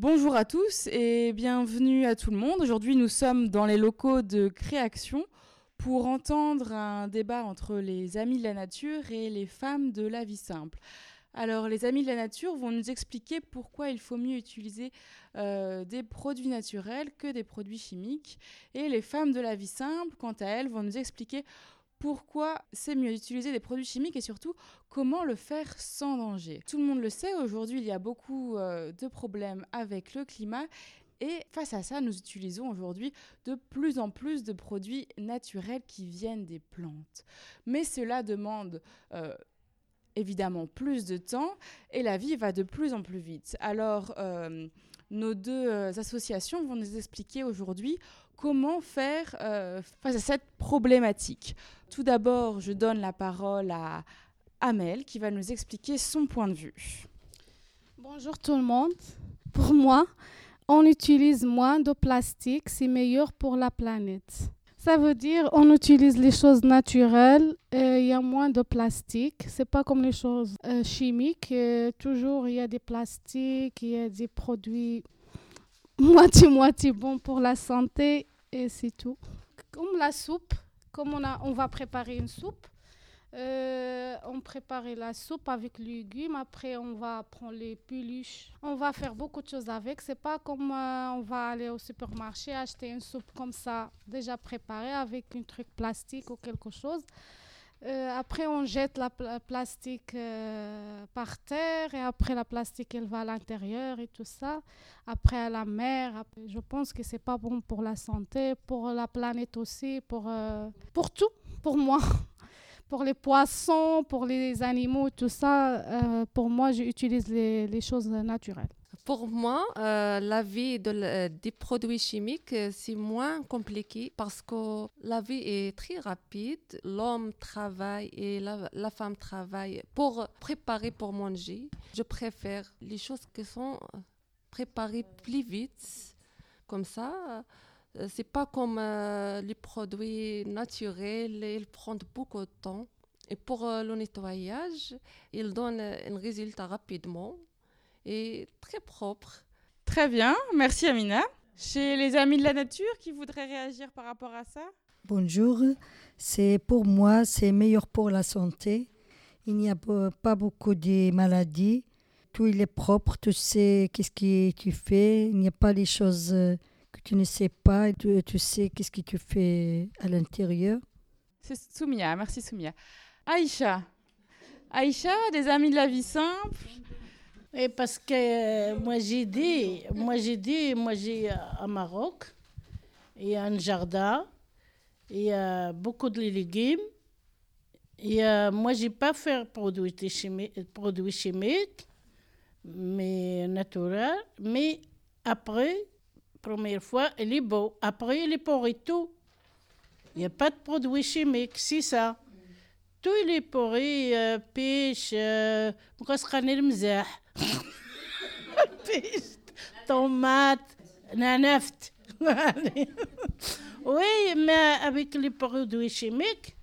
Bonjour à tous et bienvenue à tout le monde. Aujourd'hui, nous sommes dans les locaux de Créaction pour entendre un débat entre les amis de la nature et les femmes de la vie simple. Alors, les amis de la nature vont nous expliquer pourquoi il faut mieux utiliser euh, des produits naturels que des produits chimiques. Et les femmes de la vie simple, quant à elles, vont nous expliquer pourquoi c'est mieux d'utiliser des produits chimiques et surtout comment le faire sans danger. Tout le monde le sait, aujourd'hui il y a beaucoup euh, de problèmes avec le climat et face à ça, nous utilisons aujourd'hui de plus en plus de produits naturels qui viennent des plantes. Mais cela demande euh, évidemment plus de temps et la vie va de plus en plus vite. Alors, euh, nos deux associations vont nous expliquer aujourd'hui comment faire face à cette problématique. Tout d'abord, je donne la parole à Amel qui va nous expliquer son point de vue. Bonjour tout le monde. Pour moi, on utilise moins de plastique, c'est meilleur pour la planète. Ça veut dire on utilise les choses naturelles, il y a moins de plastique. C'est pas comme les choses euh, chimiques. toujours il y a des plastiques, il y a des produits moitié moitié bons pour la santé et c'est tout. Comme la soupe, comme on, a, on va préparer une soupe, euh, on prépare la soupe avec les légumes. Après, on va prendre les peluches. On va faire beaucoup de choses avec. C'est pas comme euh, on va aller au supermarché acheter une soupe comme ça, déjà préparée avec un truc plastique ou quelque chose. Euh, après, on jette la plastique euh, par terre et après, la plastique, elle va à l'intérieur et tout ça. Après, à la mer. je pense que c'est pas bon pour la santé, pour la planète aussi, pour, euh, pour tout, pour moi. pour les poissons, pour les animaux, tout ça, pour moi, j'utilise les, les choses naturelles. Pour moi, euh, la vie euh, des produits chimiques, euh, c'est moins compliqué parce que la vie est très rapide. L'homme travaille et la, femme travaille pour préparer pour manger. Je préfère les choses qui sont préparées plus vite. Comme ça, c'est pas comme les produits naturels, ils prennent beaucoup de temps. Et pour le nettoyage, ils donnent un résultat rapidement et très propre. Très bien, merci Amina. Chez les amis de la nature qui voudraient réagir par rapport à ça? Bonjour, c'est pour moi, c'est meilleur pour la santé. Il n'y a pas beaucoup de maladies. Tout il est propre, tu sais qu'est-ce que tu fais. Il n'y a pas les choses que tu ne sais pas. Tu, tu sais qu'est-ce que tu fais à l'intérieur. C'est Soumia, merci Soumia. Aïcha, Aïcha, des amis de la vie simple, et parce que euh, moi j'ai dit, moi j'ai dit, moi j'ai euh, à Maroc, il y a un jardin, il y a beaucoup de légumes. Et euh, moi, je n'ai pas fait produits produits chimiques, mais naturels. Mais après, première fois, il est beau. Après, il est pour et tout. Il n'y a pas de produits chimiques, c'est ça. Tout il est pourri, euh, pêche, euh, Piste, tomate, naneft. oui, mais avec les produits chimiques,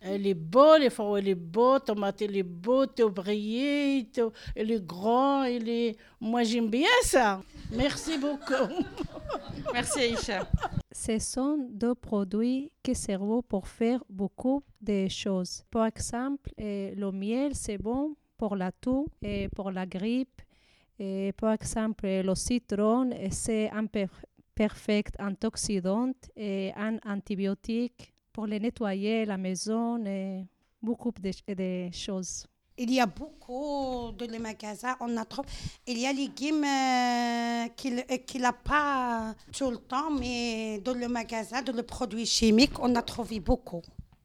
elle est beau, les fois elle est beau, tomate elle est beau, t'es brillé, elle est grand, elle est... Moi j'aime bien ça. Merci beaucoup. Merci Aïcha. Ce sont deux produits qui servent pour faire beaucoup de choses. Par exemple, euh, le miel, c'est bon pour la toux et pour la grippe et par exemple, le citron, c'est un parfait antioxydant et un antibiotique pour les nettoyer la maison et beaucoup de, choses. Il y a beaucoup de les magasins, on a trop. Il y a les légumes euh, qu'il n'a pas tout le temps, mais dans le magasin, dans le produit chimique, on a trouvé beaucoup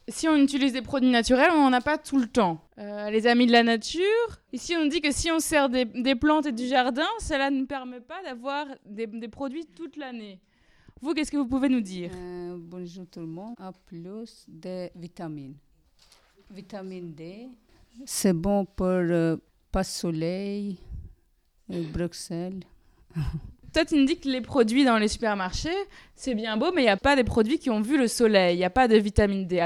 si on utilise des produits naturels, on n'en a pas tout le temps. Euh, les amis de la nature, ici on dit que si on sert des, plantes et du jardin, cela ne permet pas d'avoir des, produits toute l'année. Vous, qu'est-ce que vous pouvez nous dire? Euh, Bonjour tout le monde. A plus de vitamines. Vitamine D, c'est bon pour le pas soleil, le Bruxelles. Toi, tu me que les produits dans les supermarchés, c'est bien beau, mais il n'y a pas des produits qui ont vu le soleil. Il n'y a pas de vitamine D.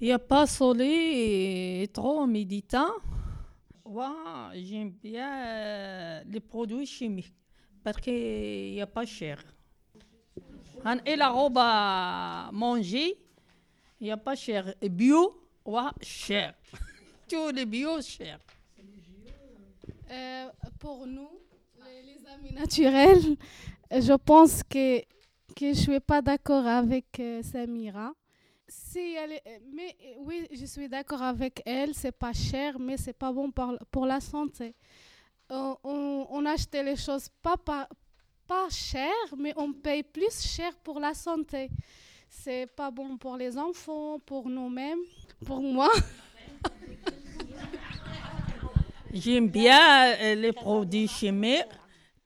Il n'y a pas soleil et trop méditant. Ouais, j'aime bien les produits chimiques parce qu'il n'y a pas cher. Et la robe à manger, il n'y a pas cher. Et bio, ouais, cher. Euh, pour nous, les, amis naturels, je pense que, que je ne suis pas d'accord avec euh, Samira. Si mais oui, je suis d'accord avec elle, c'est pas cher, mais c'est pas bon pour, pour la santé. On, on achetait les choses pas, pas, pas cher, mais on paye plus cher pour la santé. C'est pas bon pour les enfants, pour nous-mêmes, pour moi. J'aime bien euh, les produits chimiques.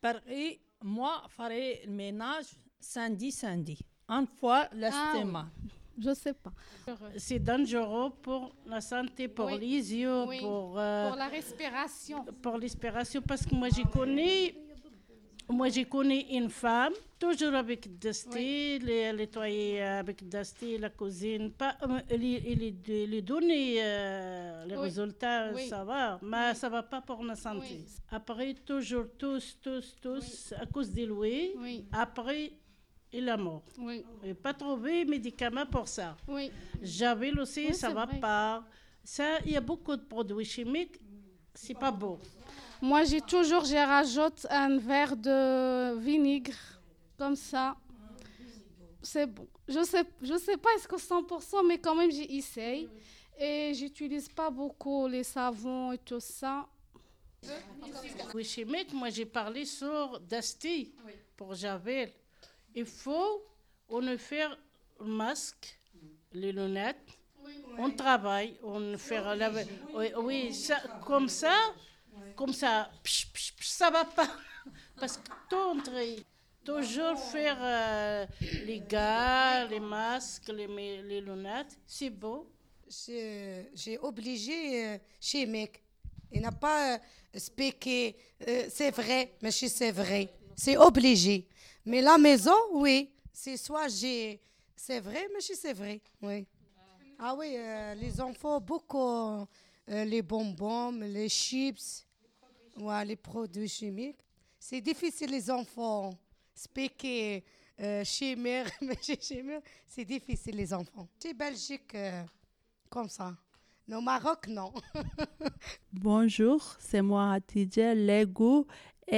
Parce que moi, je ferai le ménage samedi, samedi. Une fois la Ah oui. Je sais pas. C'est dangereux pour la santé, pour Oui. les yeux, Oui. pour, euh, Pour la respiration. pour l'inspiration. Parce que moi, j'ai connu, moi, j'ai connu une femme, toujours avec Dusty, les nettoyer avec Dusty, la cousine. Pas, euh, elle, elle, elle, elle donne euh, les Oui. résultats, Oui. ça va, mais ça va pas pour la santé. Oui. Après, toujours tous, tous, tous, à cause de lui. Oui, Après, il est mort. oui, Et pas trouvé médicaments pour ça. oui. J'avais aussi, Oui, ça va vrai. pas. Ça, il y a beaucoup de produits chimiques, c'est pas beau. Moi, j'ai toujours, j'ai rajoute un verre de vinaigre, comme ça. C'est bon. Je sais, je sais pas est-ce que 100%, mais quand même, j'essaye. Et j'utilise pas beaucoup les savons et tout ça. Oui, chimiques, moi j'ai parlé sur Dusty pour Javel. Il faut, on ne faire le masque, les lunettes, on travaille, on fait la... Oui, oui, ça, comme ça, comme ça, psh, psh, ça va pas. Parce que tout, toujours faire euh, les gars, les masques, les, lunettes, c'est beau. J'ai obligé euh, chimique. Il n'a pas euh, expliqué, euh, c'est vrai, mais c'est vrai. C'est obligé. Mais la maison, oui. C'est soit j'ai, c'est vrai, mais c'est vrai. Ah oui, euh, les enfants, beaucoup, les bonbons, les chips, ouais, les produits chimiques. C'est difficile, les enfants, expliquer euh, chimère, c'est difficile, les enfants. C'est Belgique. euh, comme ça. Au Maroc, non. Bonjour, c'est moi Hatidja Lego et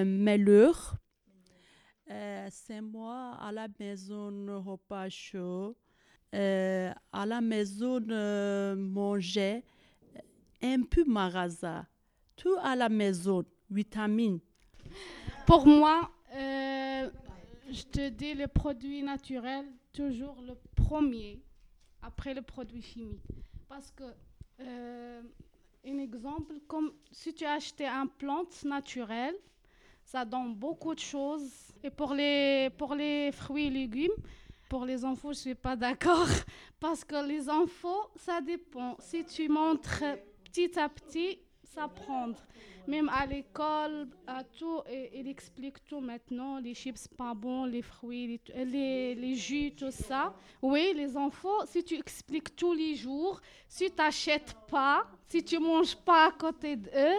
euh, Melur. Euh, c'est moi à la maison repas chaud. À la maison manger un peu marasa. Tout à la maison, vitamines. Pour moi, euh, je te dis le produit naturel, toujours le premier, après le produit chimique. Parce que, euh, un exemple, comme si tu as acheté un plante naturelle, ça donne beaucoup de choses. Et pour les, pour les fruits et légumes, pour les enfants, je ne suis pas d'accord. Parce que les enfants, ça dépend. Si tu montres petit à petit, ça prendre. Même à l'école, à tout, il explique tout maintenant. Les chips pas bons, les fruits, les, les, jus, tout ça. Oui, les enfants, si tu expliques tous les jours, si tu n'achètes pas, si tu manges pas à côté d'eux,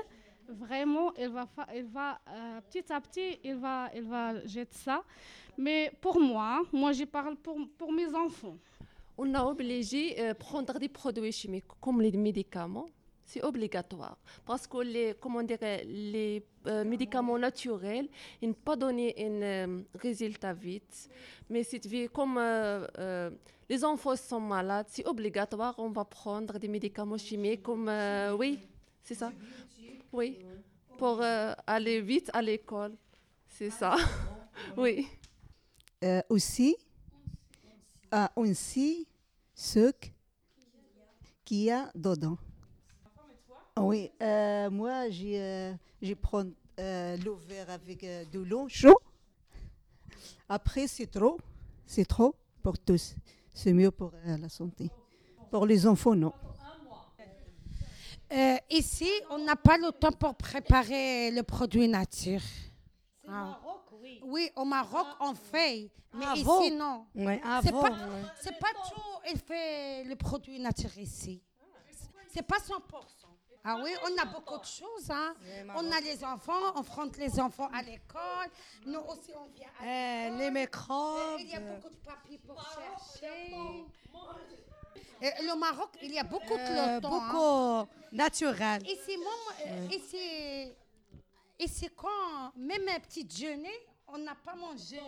vraiment, il va, il va euh, petit à petit, il va, il va jeter ça. Mais pour moi, moi je parle pour, pour mes enfants. On a obligé de prendre des produits chimiques comme les médicaments. C'est obligatoire. Parce que les, comment les euh, médicaments naturels, ils ne pas donner un euh, résultat vite. Mais veux, comme euh, les enfants sont malades, c'est obligatoire, on va prendre des médicaments chimiques comme, oui, c'est ça. Oui, pour aller vite à l'école. C'est ça. oui. Aussi, ah, aussi ce qu'il y a dedans. Ah Oui, euh, moi, j'ai, euh, je prends euh, l'eau vert avec euh, de l'eau chaud. Après, c'est trop, c'est trop pour tous. C'est mieux pour euh, la santé. Pour les enfants, non. Euh, ici, on n'a pas le temps pour préparer le produit nature. Ah. Oui, au Maroc, on fait. Mais Avant. ici, non. Ouais, C'est avant, pas, c'est pas tout, il fait le produit naturel ici. C'est pas 100%. Ah oui, on a beaucoup de choses. Hein. On a les enfants, on fronte les enfants à l'école. Nous aussi, on vient à l'école. les microbes. Il y a beaucoup de papiers pour chercher. Et le Maroc, il y a beaucoup de Euh, beaucoup naturel. Ici, Ouais. ici, quand même un petit déjeuner, on n'a pas mangé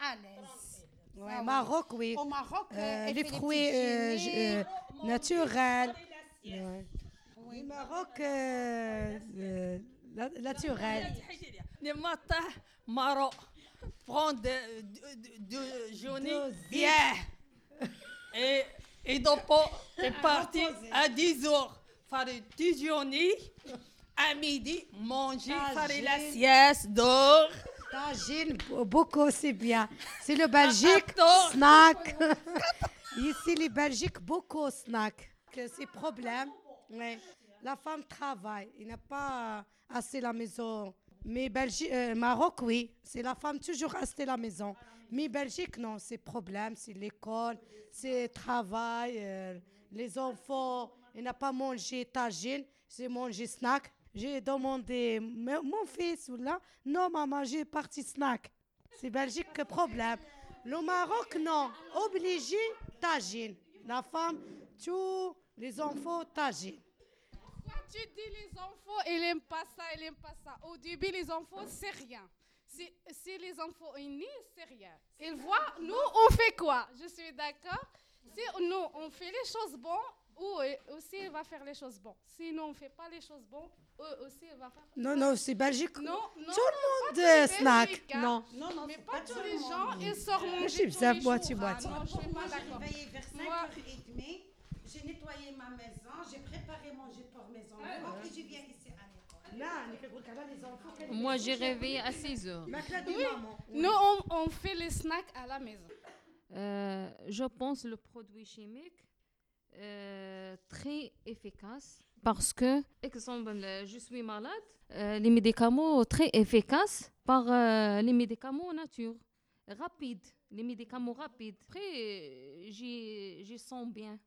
à l'aise. Ouais, Ah. Maroc, oui. Au Maroc, euh, les fruits euh, euh, naturels. Ouais. Le Maroc, euh, euh, la- naturel. Le matin, Maroc, prendre de, de, de, Deux bien. Et, et donc, est parti à 10 heures. Faire déjeuner. À midi, manger, faire la sieste, dehors. Tagine, beaucoup, c'est bien. C'est le Belgique, snack. Ici, les Belgiques, beaucoup snack. Que c'est problème. Ouais. La femme travaille. Il n'a pas assez la maison. Mais Belgique, euh, Maroc, oui. C'est la femme toujours rester à la maison. Mais Belgique, non. C'est problème. C'est l'école, c'est travail. euh, les enfants, il n'a pas mangé tagine. C'est mangé snack. J'ai demandé, mon fils, là, non, maman, j'ai parti snack. C'est Belgique que problème. Le Maroc, non. Obligé, tagine. La femme, tous les enfants, tagine. Tu dis les enfants, ils n'aiment pas ça, ils n'aiment pas ça Au début, les enfants, c'est rien. Si, si les enfants unis, c'est rien. Ils voient, nous, on fait quoi? Je suis d'accord. Si nous, on fait les choses bonnes, eux aussi, ils vont faire les choses bonnes. Si nous, on ne fait pas les choses bonnes, eux aussi, ils vont faire... Non, non, c'est Belgique. Non, non, Tout le pas monde tous euh, les snack. Belgiques, hein. Non. Non, non, Mais pas tous le les gens, ils sortent manger Je. Non, je suis pas d'accord. Moi- 5h30. J'ai nettoyé ma maison, j'ai préparé manger pour mes enfants et je viens ici à l'école. Moi, j'ai réveillé à 6 heures. Oui, nous, on, on fait les snacks à la maison. Euh, je pense le produit chimique euh, très efficace parce que, exemple, euh, je suis malade, euh, les médicaments très efficaces par euh, les médicaments nature, rapides, les médicaments rapides. Après, euh, j'y sens bien.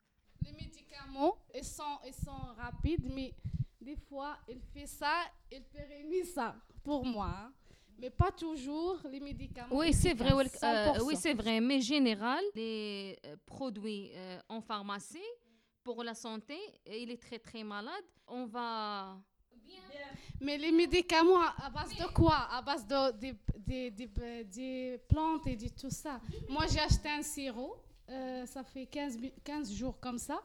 Les médicaments, ils sont, ils sont rapides, mais des fois, il fait ça, il pérenise ça, pour moi. hein. Mais pas toujours les médicaments. Oui, c'est vrai. euh, 100%. oui, c'est vrai. Mais général, les euh, produits euh, en pharmacie pour la santé, il est très très malade. On va Mais les médicaments, à, base de quoi? À base de, des plantes et de tout ça. Moi, j'ai acheté un sirop. Euh, ça fait 15, mi- 15 jours comme ça.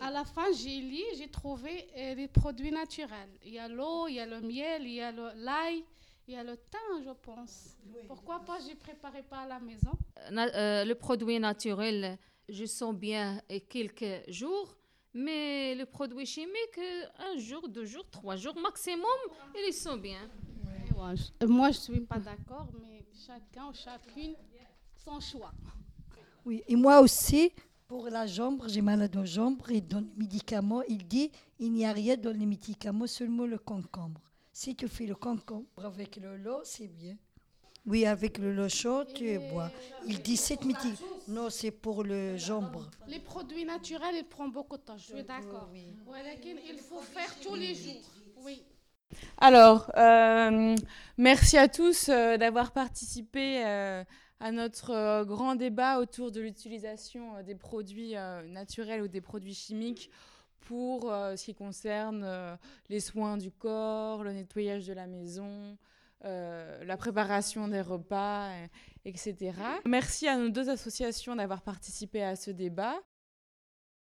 À la fin, j'ai lu, j'ai trouvé euh, les produits naturels. Il y a l'eau, il y a le miel, il y a l'ail, il y a le thym, je pense. Pourquoi pas, je préparais pas à la maison na- euh, le produit naturel, je sens bien euh, quelques jours. Mais le produit chimique, euh, un jour, deux jours, trois jours maximum, ils sont bien. Ouais, euh, moi, je suis pas d'accord, mais chacun ou chacune, son choix. Oui, et moi aussi, pour la jambe, j'ai mal aux jambes, et dans les médicaments, il dit il n'y a rien dans les médicaments, seulement le concombre. Si tu fais le concombre avec le lot, c'est bien. Oui, avec le lot chaud, tu bois. Il dit cette médicament. Non, c'est pour le jambe. Les produits naturels, ils prennent beaucoup de temps, je suis d'accord. Ouais, laquelle il faut faire tous les jours. Oui. Alors, euh, merci à tous euh, d'avoir participé euh, à notre euh, grand débat autour de l'utilisation euh, des produits euh, naturels ou des produits chimiques pour ce qui concerne les soins du corps, le nettoyage de la maison, la préparation des repas, etc. Merci à nos deux associations d'avoir participé à ce débat.